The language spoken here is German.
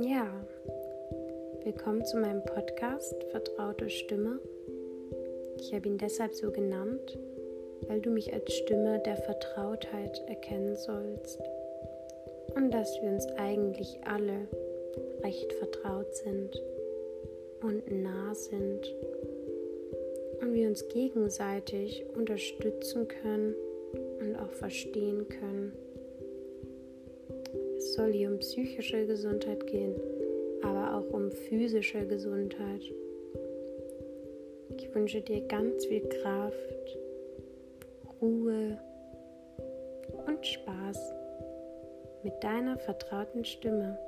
Ja, willkommen zu meinem Podcast Vertraute Stimme. Ich habe ihn deshalb so genannt, weil du mich als Stimme der Vertrautheit erkennen sollst und dass wir uns eigentlich alle recht vertraut sind und nah sind und wir uns gegenseitig unterstützen können und auch verstehen können. Soll hier um psychische Gesundheit gehen, aber auch um physische Gesundheit. Ich wünsche dir ganz viel Kraft, Ruhe und Spaß mit deiner vertrauten Stimme.